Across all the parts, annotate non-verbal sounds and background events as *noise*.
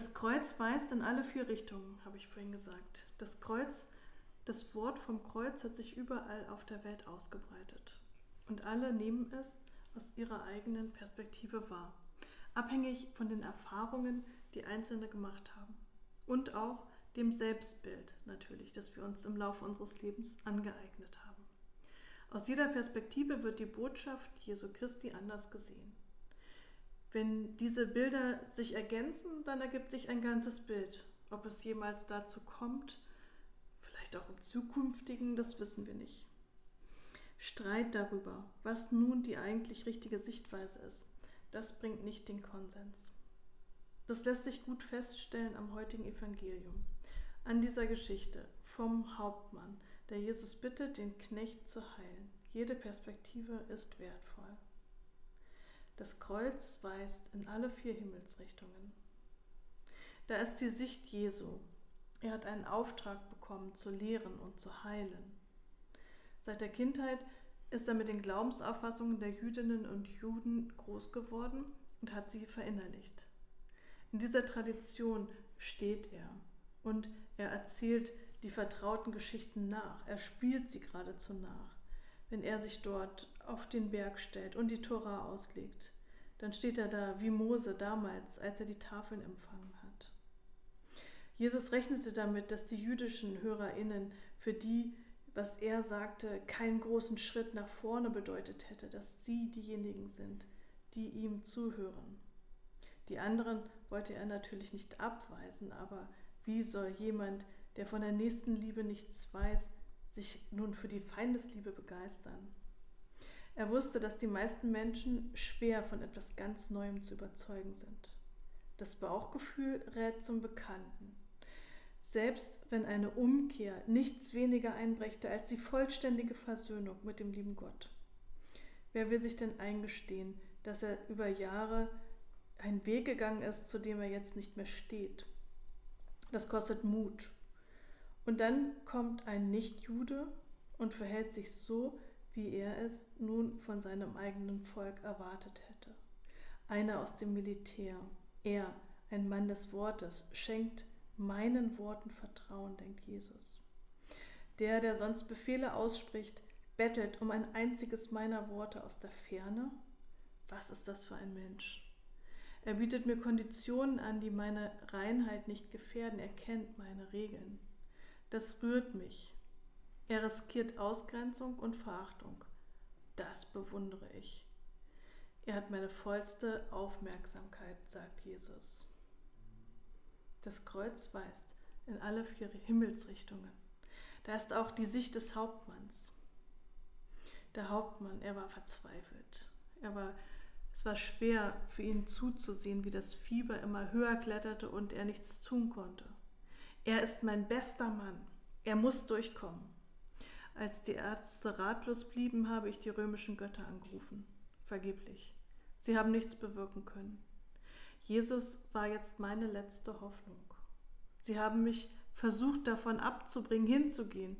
Das Kreuz weist in alle vier Richtungen, habe ich vorhin gesagt. Das Kreuz, das Wort vom Kreuz hat sich überall auf der Welt ausgebreitet. Und alle nehmen es aus ihrer eigenen Perspektive wahr. Abhängig von den Erfahrungen, die Einzelne gemacht haben. Und auch dem Selbstbild natürlich, das wir uns im Laufe unseres Lebens angeeignet haben. Aus jeder Perspektive wird die Botschaft Jesu Christi anders gesehen. Wenn diese Bilder sich ergänzen, dann ergibt sich ein ganzes Bild. Ob es jemals dazu kommt, vielleicht auch im zukünftigen, das wissen wir nicht. Streit darüber, was nun die eigentlich richtige Sichtweise ist, das bringt nicht den Konsens. Das lässt sich gut feststellen am heutigen Evangelium, an dieser Geschichte vom Hauptmann, der Jesus bittet, den Knecht zu heilen. Jede Perspektive ist wertvoll. Das Kreuz weist in alle vier Himmelsrichtungen. Da ist die Sicht Jesu. Er hat einen Auftrag bekommen, zu lehren und zu heilen. Seit der Kindheit ist er mit den Glaubensauffassungen der Jüdinnen und Juden groß geworden und hat sie verinnerlicht. In dieser Tradition steht er und er erzählt die vertrauten Geschichten nach, er spielt sie geradezu nach wenn er sich dort auf den Berg stellt und die Tora auslegt, dann steht er da wie Mose damals, als er die Tafeln empfangen hat. Jesus rechnete damit, dass die jüdischen Hörerinnen, für die, was er sagte, keinen großen Schritt nach vorne bedeutet hätte, dass sie diejenigen sind, die ihm zuhören. Die anderen wollte er natürlich nicht abweisen, aber wie soll jemand, der von der nächsten Liebe nichts weiß, sich nun für die Feindesliebe begeistern. Er wusste, dass die meisten Menschen schwer von etwas ganz Neuem zu überzeugen sind. Das Bauchgefühl rät zum Bekannten. Selbst wenn eine Umkehr nichts weniger einbrächte als die vollständige Versöhnung mit dem lieben Gott. Wer will sich denn eingestehen, dass er über Jahre einen Weg gegangen ist, zu dem er jetzt nicht mehr steht? Das kostet Mut und dann kommt ein Nichtjude und verhält sich so, wie er es nun von seinem eigenen Volk erwartet hätte. Einer aus dem Militär, er, ein Mann des Wortes, schenkt meinen Worten Vertrauen, denkt Jesus. Der, der sonst Befehle ausspricht, bettelt um ein einziges meiner Worte aus der Ferne? Was ist das für ein Mensch? Er bietet mir Konditionen an, die meine Reinheit nicht gefährden. Er kennt meine Regeln. Das rührt mich. Er riskiert Ausgrenzung und Verachtung. Das bewundere ich. Er hat meine vollste Aufmerksamkeit, sagt Jesus. Das Kreuz weist in alle vier Himmelsrichtungen. Da ist auch die Sicht des Hauptmanns. Der Hauptmann, er war verzweifelt. Er war, es war schwer für ihn zuzusehen, wie das Fieber immer höher kletterte und er nichts tun konnte. Er ist mein bester Mann. Er muss durchkommen. Als die Ärzte ratlos blieben, habe ich die römischen Götter angerufen. Vergeblich. Sie haben nichts bewirken können. Jesus war jetzt meine letzte Hoffnung. Sie haben mich versucht davon abzubringen, hinzugehen.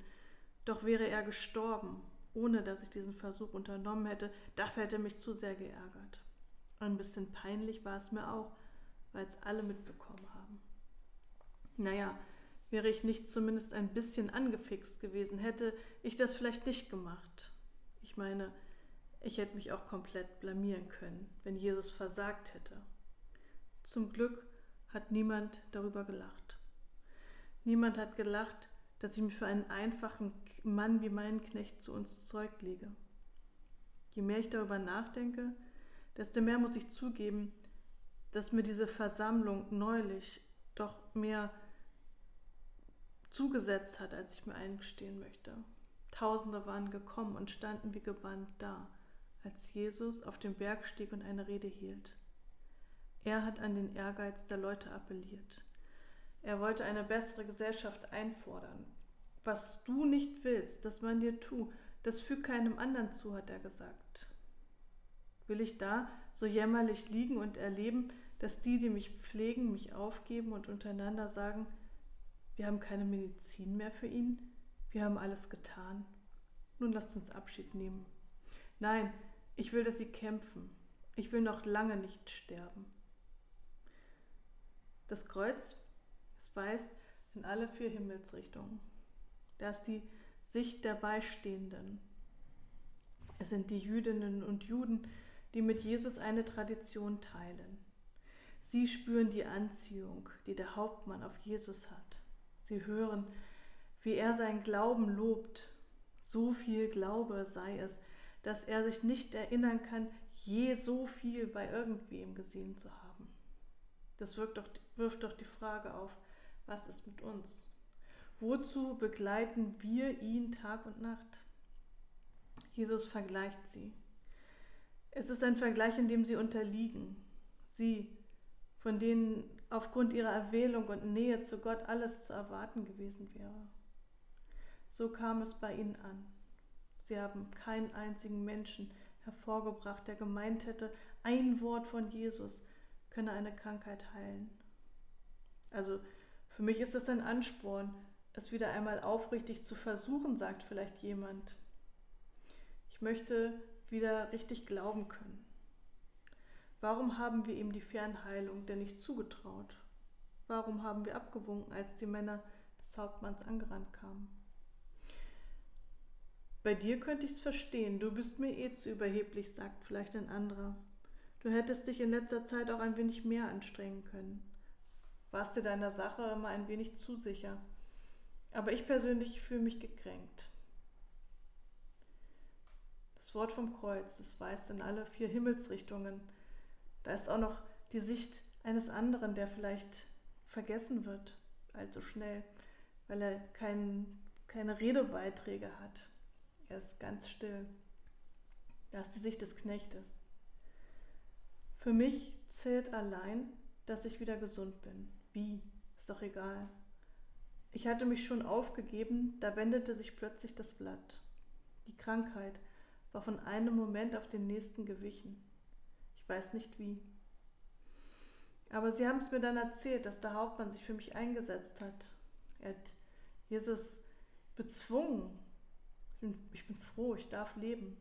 Doch wäre er gestorben, ohne dass ich diesen Versuch unternommen hätte, das hätte mich zu sehr geärgert. Ein bisschen peinlich war es mir auch, weil es alle mitbekommen haben. Naja, wäre ich nicht zumindest ein bisschen angefixt gewesen, hätte ich das vielleicht nicht gemacht. Ich meine, ich hätte mich auch komplett blamieren können, wenn Jesus versagt hätte. Zum Glück hat niemand darüber gelacht. Niemand hat gelacht, dass ich mich für einen einfachen Mann wie meinen Knecht zu uns Zeug lege. Je mehr ich darüber nachdenke, desto mehr muss ich zugeben, dass mir diese Versammlung neulich doch mehr zugesetzt hat, als ich mir eingestehen möchte. Tausende waren gekommen und standen wie gebannt da, als Jesus auf den Berg stieg und eine Rede hielt. Er hat an den Ehrgeiz der Leute appelliert. Er wollte eine bessere Gesellschaft einfordern. Was du nicht willst, dass man dir tu, das füg keinem anderen zu, hat er gesagt. Will ich da so jämmerlich liegen und erleben, dass die, die mich pflegen, mich aufgeben und untereinander sagen, wir haben keine Medizin mehr für ihn. Wir haben alles getan. Nun lasst uns Abschied nehmen. Nein, ich will, dass Sie kämpfen. Ich will noch lange nicht sterben. Das Kreuz, es weist in alle vier Himmelsrichtungen. Da ist die Sicht der Beistehenden. Es sind die Jüdinnen und Juden, die mit Jesus eine Tradition teilen. Sie spüren die Anziehung, die der Hauptmann auf Jesus hat. Sie hören, wie er seinen Glauben lobt. So viel Glaube sei es, dass er sich nicht erinnern kann, je so viel bei irgendwem gesehen zu haben. Das wirft doch, wirft doch die Frage auf, was ist mit uns? Wozu begleiten wir ihn Tag und Nacht? Jesus vergleicht sie. Es ist ein Vergleich, in dem sie unterliegen. Sie, von denen aufgrund ihrer Erwählung und Nähe zu Gott alles zu erwarten gewesen wäre. So kam es bei ihnen an. Sie haben keinen einzigen Menschen hervorgebracht, der gemeint hätte, ein Wort von Jesus könne eine Krankheit heilen. Also für mich ist das ein Ansporn, es wieder einmal aufrichtig zu versuchen, sagt vielleicht jemand. Ich möchte wieder richtig glauben können. Warum haben wir ihm die Fernheilung denn nicht zugetraut? Warum haben wir abgewunken, als die Männer des Hauptmanns angerannt kamen? Bei dir könnte ich es verstehen, du bist mir eh zu überheblich, sagt vielleicht ein anderer. Du hättest dich in letzter Zeit auch ein wenig mehr anstrengen können. Warst dir deiner Sache immer ein wenig zu sicher. Aber ich persönlich fühle mich gekränkt. Das Wort vom Kreuz, es weist in alle vier Himmelsrichtungen. Da ist auch noch die Sicht eines anderen, der vielleicht vergessen wird allzu schnell, weil er kein, keine Redebeiträge hat. Er ist ganz still. Da ist die Sicht des Knechtes. Für mich zählt allein, dass ich wieder gesund bin. Wie? Ist doch egal. Ich hatte mich schon aufgegeben, da wendete sich plötzlich das Blatt. Die Krankheit war von einem Moment auf den nächsten gewichen. Weiß nicht wie. Aber sie haben es mir dann erzählt, dass der Hauptmann sich für mich eingesetzt hat. Er hat Jesus bezwungen, ich bin, ich bin froh, ich darf leben.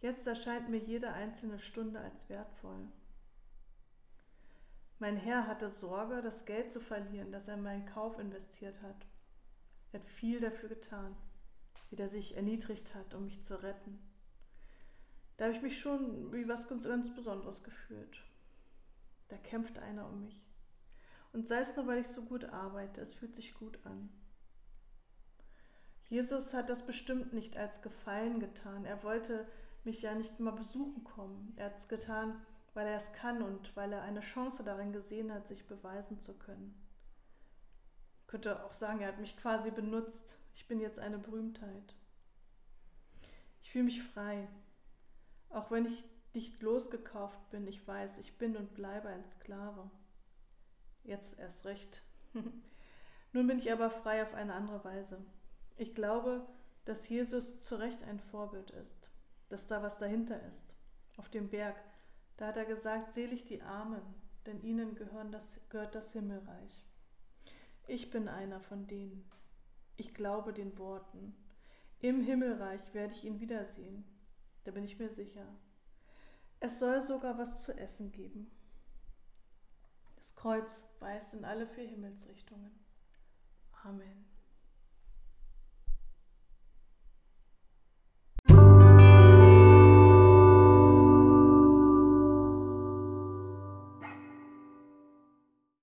Jetzt erscheint mir jede einzelne Stunde als wertvoll. Mein Herr hatte Sorge, das Geld zu verlieren, das er in meinen Kauf investiert hat. Er hat viel dafür getan, wie er sich erniedrigt hat, um mich zu retten. Da habe ich mich schon wie was ganz, ganz Besonderes gefühlt. Da kämpft einer um mich. Und sei es nur, weil ich so gut arbeite, es fühlt sich gut an. Jesus hat das bestimmt nicht als Gefallen getan. Er wollte mich ja nicht mal besuchen kommen. Er hat es getan, weil er es kann und weil er eine Chance darin gesehen hat, sich beweisen zu können. Ich könnte auch sagen, er hat mich quasi benutzt. Ich bin jetzt eine Berühmtheit. Ich fühle mich frei. Auch wenn ich nicht losgekauft bin, ich weiß, ich bin und bleibe ein Sklave. Jetzt erst recht. *laughs* Nun bin ich aber frei auf eine andere Weise. Ich glaube, dass Jesus zu Recht ein Vorbild ist, dass da was dahinter ist. Auf dem Berg, da hat er gesagt, selig die Armen, denn ihnen das, gehört das Himmelreich. Ich bin einer von denen. Ich glaube den Worten. Im Himmelreich werde ich ihn wiedersehen. Da bin ich mir sicher. Es soll sogar was zu essen geben. Das Kreuz weist in alle vier Himmelsrichtungen. Amen.